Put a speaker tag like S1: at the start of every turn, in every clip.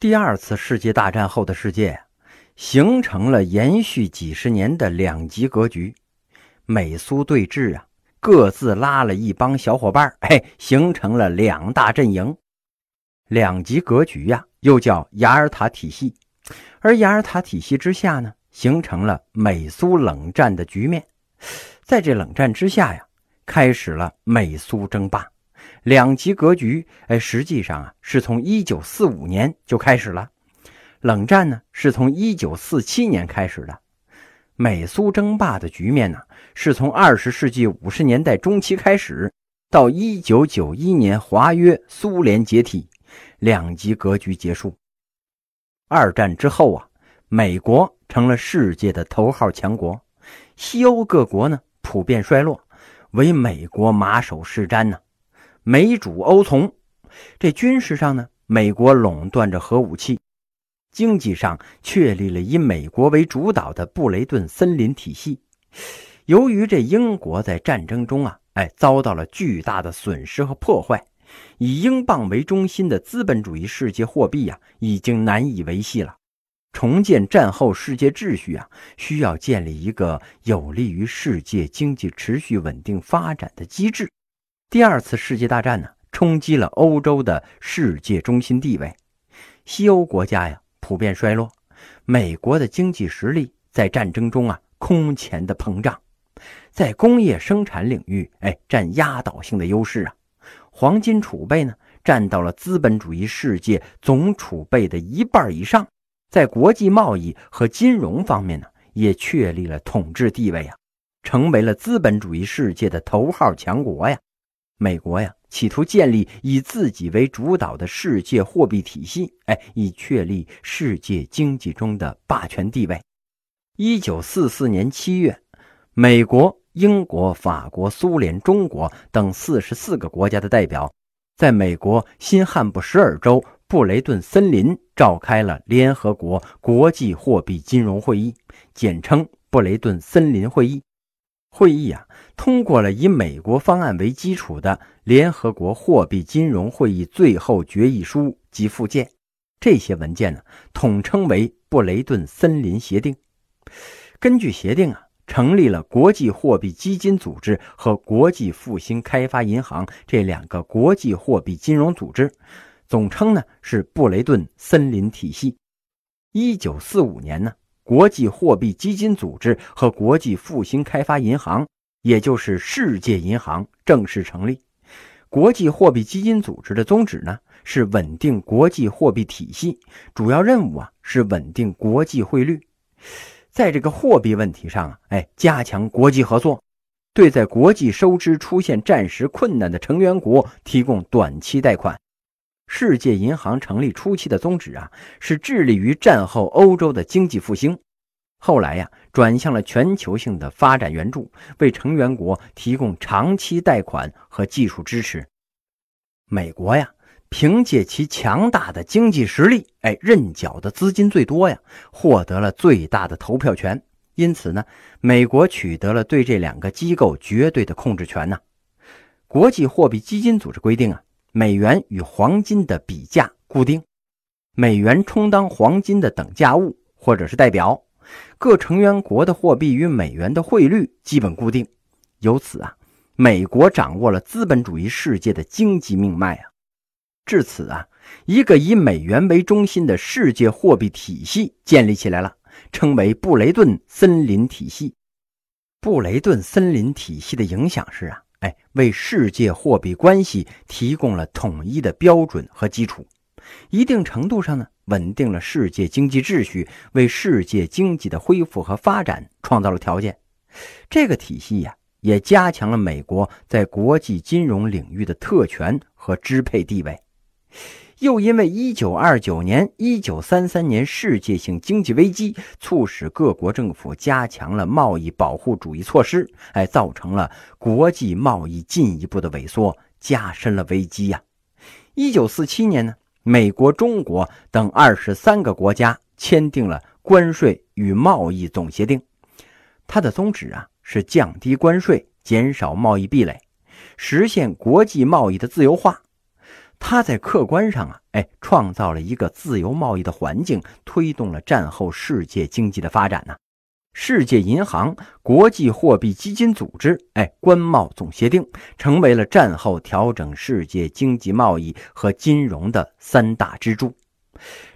S1: 第二次世界大战后的世界形成了延续几十年的两极格局，美苏对峙啊，各自拉了一帮小伙伴，哎，形成了两大阵营。两极格局呀，又叫雅尔塔体系，而雅尔塔体系之下呢，形成了美苏冷战的局面。在这冷战之下呀，开始了美苏争霸。两极格局，哎，实际上啊，是从一九四五年就开始了。冷战呢，是从一九四七年开始的。美苏争霸的局面呢，是从二十世纪五十年代中期开始，到一九九一年华约苏联解体，两极格局结束。二战之后啊，美国成了世界的头号强国，西欧各国呢普遍衰落，唯美国马首是瞻呢。美主欧从，这军事上呢，美国垄断着核武器；经济上确立了以美国为主导的布雷顿森林体系。由于这英国在战争中啊，哎，遭到了巨大的损失和破坏，以英镑为中心的资本主义世界货币呀，已经难以维系了。重建战后世界秩序啊，需要建立一个有利于世界经济持续稳定发展的机制。第二次世界大战呢，冲击了欧洲的世界中心地位，西欧国家呀普遍衰落，美国的经济实力在战争中啊空前的膨胀，在工业生产领域，哎占压倒性的优势啊，黄金储备呢占到了资本主义世界总储备的一半以上，在国际贸易和金融方面呢也确立了统治地位啊，成为了资本主义世界的头号强国呀。美国呀，企图建立以自己为主导的世界货币体系，哎，以确立世界经济中的霸权地位。一九四四年七月，美国、英国、法国、苏联、中国等四十四个国家的代表，在美国新罕布什尔州布雷顿森林召开了联合国国际货币金融会议，简称布雷顿森林会议。会议啊，通过了以美国方案为基础的联合国货币金融会议最后决议书及附件。这些文件呢，统称为布雷顿森林协定。根据协定啊，成立了国际货币基金组织和国际复兴开发银行这两个国际货币金融组织，总称呢是布雷顿森林体系。一九四五年呢。国际货币基金组织和国际复兴开发银行，也就是世界银行正式成立。国际货币基金组织的宗旨呢，是稳定国际货币体系，主要任务啊是稳定国际汇率，在这个货币问题上啊，哎，加强国际合作，对在国际收支出现暂时困难的成员国提供短期贷款。世界银行成立初期的宗旨啊，是致力于战后欧洲的经济复兴。后来呀，转向了全球性的发展援助，为成员国提供长期贷款和技术支持。美国呀，凭借其强大的经济实力，哎，认缴的资金最多呀，获得了最大的投票权。因此呢，美国取得了对这两个机构绝对的控制权呢。国际货币基金组织规定啊。美元与黄金的比价固定，美元充当黄金的等价物或者是代表，各成员国的货币与美元的汇率基本固定。由此啊，美国掌握了资本主义世界的经济命脉啊。至此啊，一个以美元为中心的世界货币体系建立起来了，称为布雷顿森林体系。布雷顿森林体系的影响是啊。哎，为世界货币关系提供了统一的标准和基础，一定程度上呢，稳定了世界经济秩序，为世界经济的恢复和发展创造了条件。这个体系呀，也加强了美国在国际金融领域的特权和支配地位。又因为1929年、1933年世界性经济危机，促使各国政府加强了贸易保护主义措施，哎，造成了国际贸易进一步的萎缩，加深了危机呀。1947年呢，美国、中国等23个国家签订了关税与贸易总协定，它的宗旨啊是降低关税，减少贸易壁垒，实现国际贸易的自由化。他在客观上啊，哎，创造了一个自由贸易的环境，推动了战后世界经济的发展呢。世界银行、国际货币基金组织、哎，关贸总协定，成为了战后调整世界经济贸易和金融的三大支柱。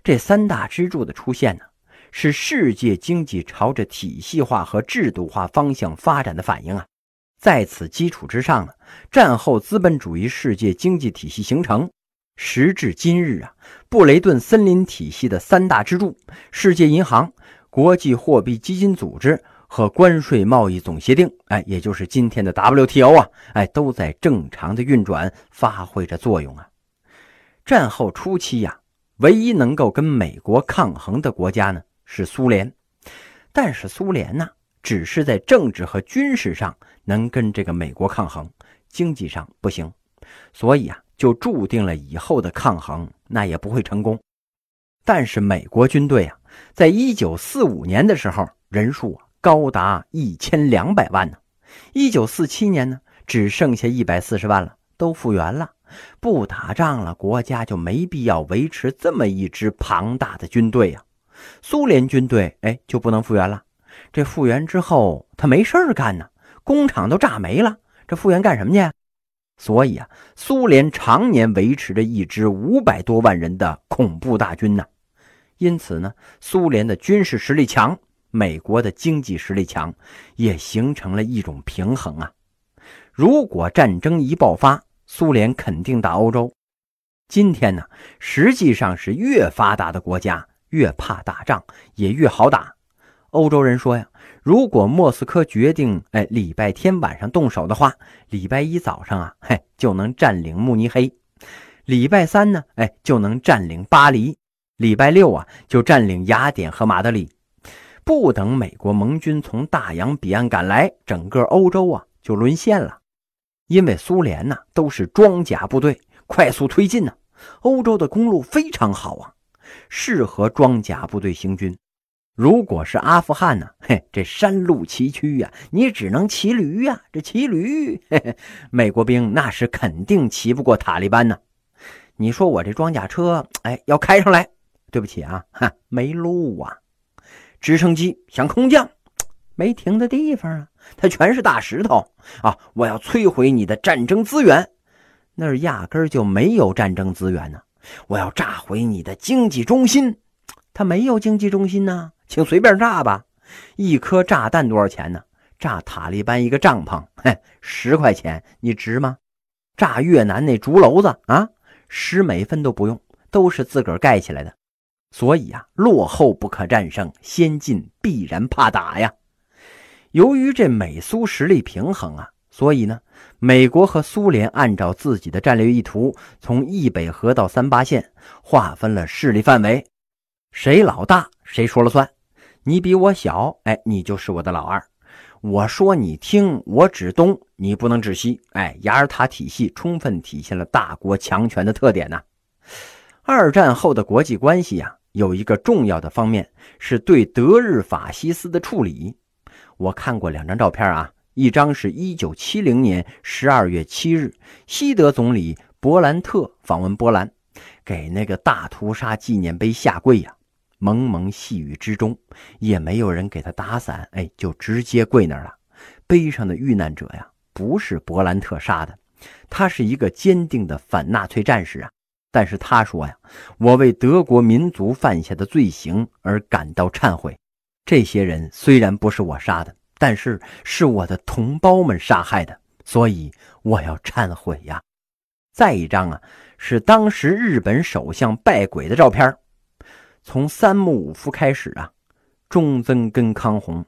S1: 这三大支柱的出现呢，是世界经济朝着体系化和制度化方向发展的反应啊。在此基础之上呢，战后资本主义世界经济体系形成。时至今日啊，布雷顿森林体系的三大支柱——世界银行。国际货币基金组织和关税贸易总协定，哎，也就是今天的 WTO 啊，哎，都在正常的运转，发挥着作用啊。战后初期呀，唯一能够跟美国抗衡的国家呢是苏联，但是苏联呢，只是在政治和军事上能跟这个美国抗衡，经济上不行，所以啊，就注定了以后的抗衡那也不会成功。但是美国军队啊。在一九四五年的时候，人数高达一千两百万呢。一九四七年呢，只剩下一百四十万了，都复员了，不打仗了，国家就没必要维持这么一支庞大的军队呀。苏联军队哎就不能复员了，这复员之后他没事干呢，工厂都炸没了，这复员干什么去？所以啊，苏联常年维持着一支五百多万人的恐怖大军呢。因此呢，苏联的军事实力强，美国的经济实力强，也形成了一种平衡啊。如果战争一爆发，苏联肯定打欧洲。今天呢，实际上是越发达的国家越怕打仗，也越好打。欧洲人说呀，如果莫斯科决定哎礼拜天晚上动手的话，礼拜一早上啊，嘿就能占领慕尼黑；礼拜三呢，哎就能占领巴黎。礼拜六啊，就占领雅典和马德里，不等美国盟军从大洋彼岸赶来，整个欧洲啊就沦陷了。因为苏联呢都是装甲部队，快速推进呢，欧洲的公路非常好啊，适合装甲部队行军。如果是阿富汗呢，嘿，这山路崎岖呀，你只能骑驴呀，这骑驴，嘿嘿，美国兵那是肯定骑不过塔利班呢。你说我这装甲车，哎，要开上来。对不起啊，哈，没路啊！直升机想空降，没停的地方啊，它全是大石头啊！我要摧毁你的战争资源，那儿压根就没有战争资源呢！我要炸毁你的经济中心，它没有经济中心呢，请随便炸吧！一颗炸弹多少钱呢？炸塔利班一个帐篷，嘿，十块钱，你值吗？炸越南那竹楼子啊，十美分都不用，都是自个儿盖起来的。所以啊，落后不可战胜，先进必然怕打呀。由于这美苏实力平衡啊，所以呢，美国和苏联按照自己的战略意图，从易北河到三八线划分了势力范围，谁老大谁说了算。你比我小，哎，你就是我的老二。我说你听，我指东，你不能指西。哎，雅尔塔体系充分体现了大国强权的特点呢。二战后的国际关系呀。有一个重要的方面是对德日法西斯的处理。我看过两张照片啊，一张是一九七零年十二月七日，西德总理勃兰特访问波兰，给那个大屠杀纪念碑下跪呀。蒙蒙细雨之中，也没有人给他打伞，哎，就直接跪那儿了。碑上的遇难者呀，不是勃兰特杀的，他是一个坚定的反纳粹战士啊。但是他说呀，我为德国民族犯下的罪行而感到忏悔。这些人虽然不是我杀的，但是是我的同胞们杀害的，所以我要忏悔呀。再一张啊，是当时日本首相拜鬼的照片。从三木武夫开始啊，中曾根康弘、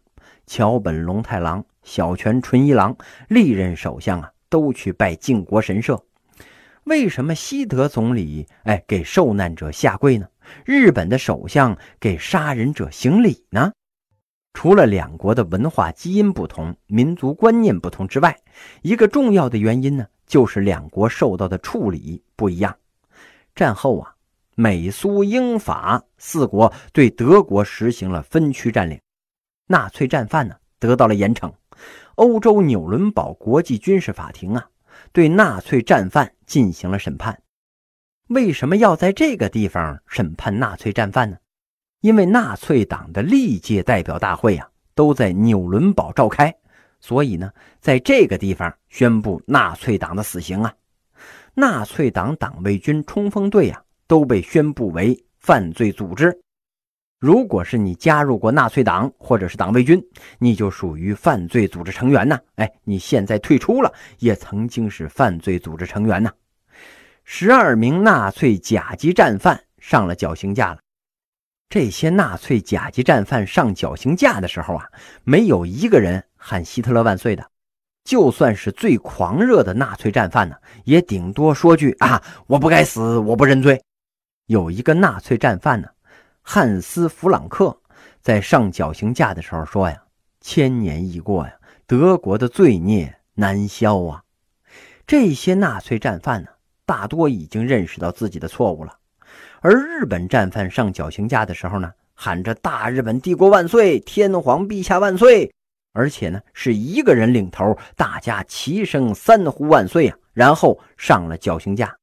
S1: 桥本龙太郎、小泉纯一郎历任首相啊，都去拜靖国神社。为什么西德总理哎给受难者下跪呢？日本的首相给杀人者行礼呢？除了两国的文化基因不同、民族观念不同之外，一个重要的原因呢，就是两国受到的处理不一样。战后啊，美苏英法四国对德国实行了分区占领，纳粹战犯呢得到了严惩。欧洲纽伦堡国际军事法庭啊。对纳粹战犯进行了审判，为什么要在这个地方审判纳粹战犯呢？因为纳粹党的历届代表大会啊都在纽伦堡召开，所以呢，在这个地方宣布纳粹党的死刑啊。纳粹党党卫军冲锋队啊都被宣布为犯罪组织。如果是你加入过纳粹党或者是党卫军，你就属于犯罪组织成员呐。哎，你现在退出了，也曾经是犯罪组织成员呐。十二名纳粹甲级战犯上了绞刑架了。这些纳粹甲级战犯上绞刑架的时候啊，没有一个人喊希特勒万岁的。就算是最狂热的纳粹战犯呢，也顶多说句啊，我不该死，我不认罪。有一个纳粹战犯呢。汉斯·弗朗克在上绞刑架的时候说：“呀，千年已过呀，德国的罪孽难消啊。”这些纳粹战犯呢，大多已经认识到自己的错误了。而日本战犯上绞刑架的时候呢，喊着“大日本帝国万岁，天皇陛下万岁”，而且呢是一个人领头，大家齐声三呼万岁啊，然后上了绞刑架。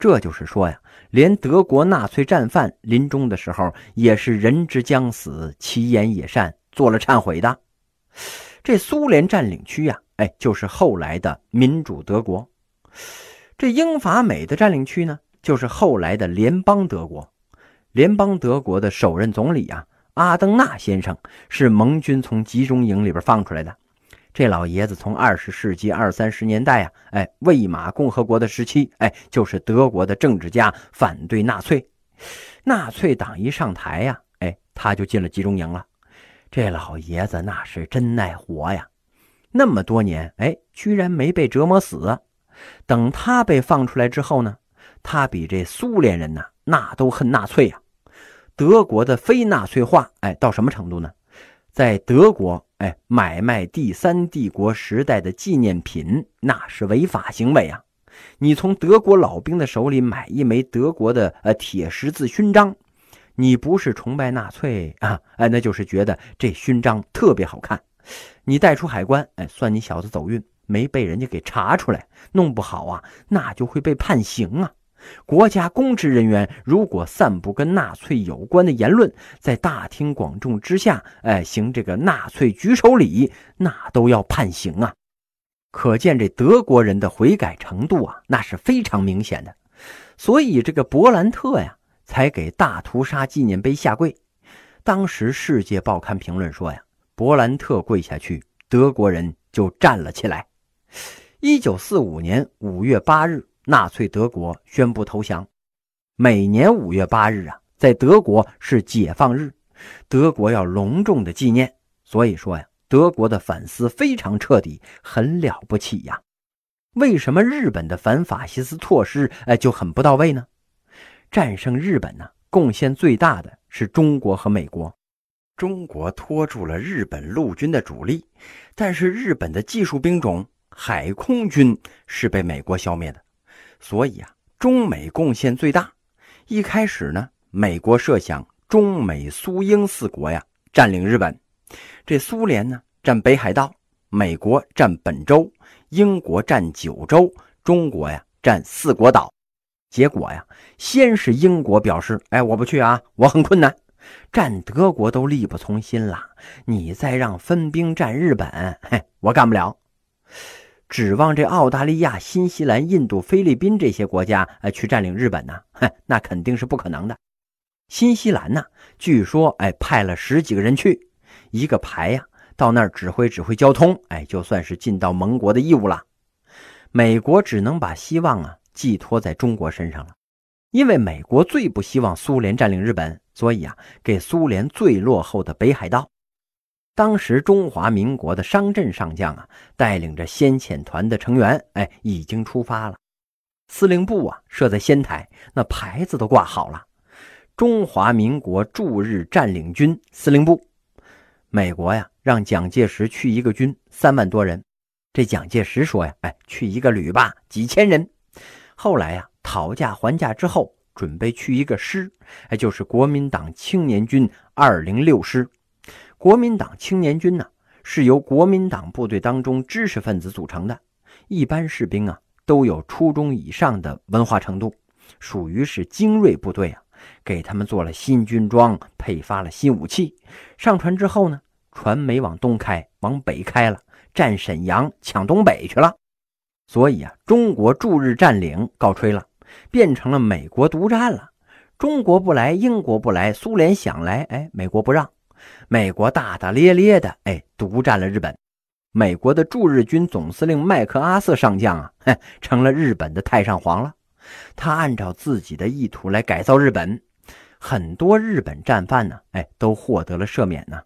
S1: 这就是说呀，连德国纳粹战犯临终的时候也是人之将死，其言也善，做了忏悔的。这苏联占领区呀，哎，就是后来的民主德国；这英法美的占领区呢，就是后来的联邦德国。联邦德国的首任总理啊，阿登纳先生是盟军从集中营里边放出来的。这老爷子从二十世纪二三十年代啊，哎，魏玛共和国的时期，哎，就是德国的政治家，反对纳粹。纳粹党一上台呀，哎，他就进了集中营了。这老爷子那是真耐活呀，那么多年，哎，居然没被折磨死。等他被放出来之后呢，他比这苏联人呐，那都恨纳粹啊。德国的非纳粹化，哎，到什么程度呢？在德国。哎，买卖第三帝国时代的纪念品，那是违法行为啊！你从德国老兵的手里买一枚德国的呃铁十字勋章，你不是崇拜纳粹啊？哎，那就是觉得这勋章特别好看。你带出海关，哎，算你小子走运，没被人家给查出来，弄不好啊，那就会被判刑啊！国家公职人员如果散布跟纳粹有关的言论，在大庭广众之下，哎，行这个纳粹举手礼，那都要判刑啊！可见这德国人的悔改程度啊，那是非常明显的。所以这个勃兰特呀，才给大屠杀纪念碑下跪。当时《世界报刊》评论说呀，勃兰特跪下去，德国人就站了起来。一九四五年五月八日。纳粹德国宣布投降。每年五月八日啊，在德国是解放日，德国要隆重的纪念。所以说呀，德国的反思非常彻底，很了不起呀。为什么日本的反法西斯措施哎就很不到位呢？战胜日本呢，贡献最大的是中国和美国。中国拖住了日本陆军的主力，但是日本的技术兵种海空军是被美国消灭的。所以啊，中美贡献最大。一开始呢，美国设想中美苏英四国呀占领日本，这苏联呢占北海道，美国占本州，英国占九州，中国呀占四国岛。结果呀，先是英国表示：“哎，我不去啊，我很困难。”占德国都力不从心了，你再让分兵占日本，嘿，我干不了。指望这澳大利亚、新西兰、印度、菲律宾这些国家哎去占领日本呢？哼，那肯定是不可能的。新西兰呢，据说哎派了十几个人去，一个排呀，到那儿指挥指挥交通，哎，就算是尽到盟国的义务了。美国只能把希望啊寄托在中国身上了，因为美国最不希望苏联占领日本，所以啊，给苏联最落后的北海道。当时中华民国的商震上将啊，带领着先遣团的成员，哎，已经出发了。司令部啊设在仙台，那牌子都挂好了：“中华民国驻日占领军司令部。”美国呀，让蒋介石去一个军，三万多人。这蒋介石说呀：“哎，去一个旅吧，几千人。”后来呀，讨价还价之后，准备去一个师，哎，就是国民党青年军二零六师。国民党青年军呢，是由国民党部队当中知识分子组成的，一般士兵啊都有初中以上的文化程度，属于是精锐部队啊，给他们做了新军装，配发了新武器。上船之后呢，船没往东开，往北开了，占沈阳，抢东北去了。所以啊，中国驻日占领告吹了，变成了美国独占了。中国不来，英国不来，苏联想来，哎，美国不让。美国大大咧咧的，哎，独占了日本。美国的驻日军总司令麦克阿瑟上将啊，成了日本的太上皇了。他按照自己的意图来改造日本，很多日本战犯呢，哎，都获得了赦免呢。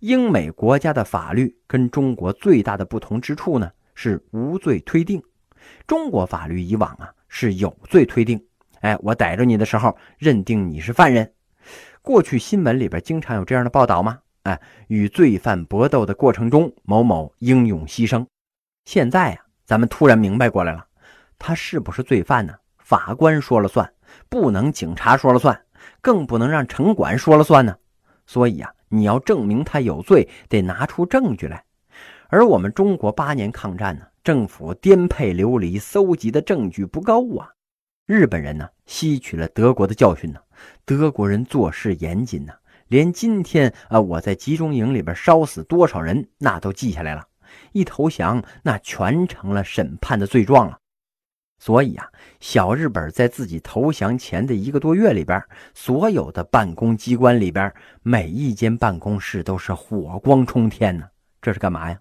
S1: 英美国家的法律跟中国最大的不同之处呢，是无罪推定。中国法律以往啊是有罪推定，哎，我逮着你的时候认定你是犯人。过去新闻里边经常有这样的报道吗？哎，与罪犯搏斗的过程中，某某英勇牺牲。现在啊，咱们突然明白过来了，他是不是罪犯呢？法官说了算，不能警察说了算，更不能让城管说了算呢。所以啊，你要证明他有罪，得拿出证据来。而我们中国八年抗战呢，政府颠沛流离，搜集的证据不够啊。日本人呢，吸取了德国的教训呢。德国人做事严谨呐，连今天啊，我在集中营里边烧死多少人，那都记下来了。一投降，那全成了审判的罪状了。所以啊，小日本在自己投降前的一个多月里边，所有的办公机关里边，每一间办公室都是火光冲天呢。这是干嘛呀？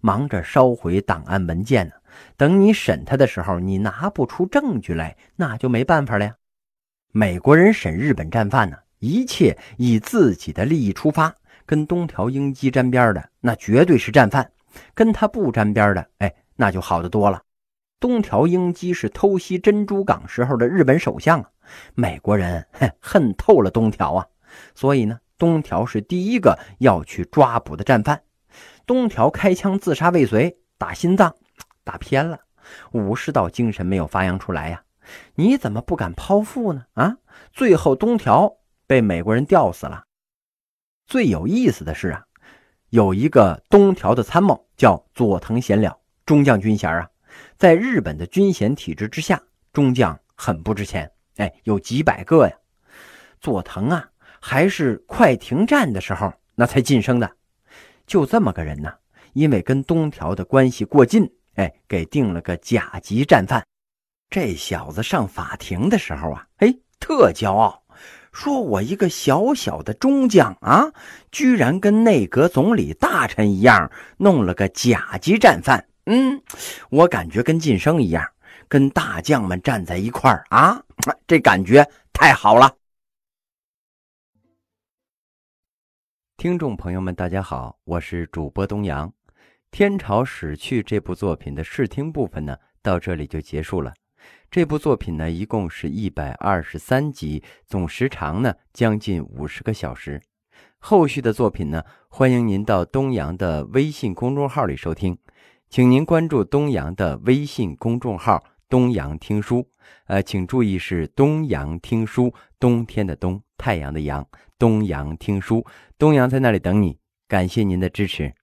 S1: 忙着烧毁档案文件呢。等你审他的时候，你拿不出证据来，那就没办法了呀。美国人审日本战犯呢，一切以自己的利益出发，跟东条英机沾边的那绝对是战犯，跟他不沾边的，哎，那就好得多了。东条英机是偷袭珍珠港时候的日本首相啊，美国人恨恨透了东条啊，所以呢，东条是第一个要去抓捕的战犯。东条开枪自杀未遂，打心脏，打偏了，武士道精神没有发扬出来呀。你怎么不敢剖腹呢？啊！最后东条被美国人吊死了。最有意思的是啊，有一个东条的参谋叫佐藤贤了，中将军衔啊，在日本的军衔体制之下，中将很不值钱。哎，有几百个呀。佐藤啊，还是快停战的时候那才晋升的。就这么个人呢，因为跟东条的关系过近，哎，给定了个甲级战犯。这小子上法庭的时候啊，哎，特骄傲，说我一个小小的中将啊，居然跟内阁总理大臣一样，弄了个甲级战犯。嗯，我感觉跟晋升一样，跟大将们站在一块儿啊，这感觉太好了。听众朋友们，大家好，我是主播东阳。《天朝史去》这部作品的试听部分呢，到这里就结束了。这部作品呢，一共是一百二十三集，总时长呢将近五十个小时。后续的作品呢，欢迎您到东阳的微信公众号里收听，请您关注东阳的微信公众号“东阳听书”。呃，请注意是“东阳听书”，冬天的冬，太阳的阳，东阳听书，东阳在那里等你。感谢您的支持。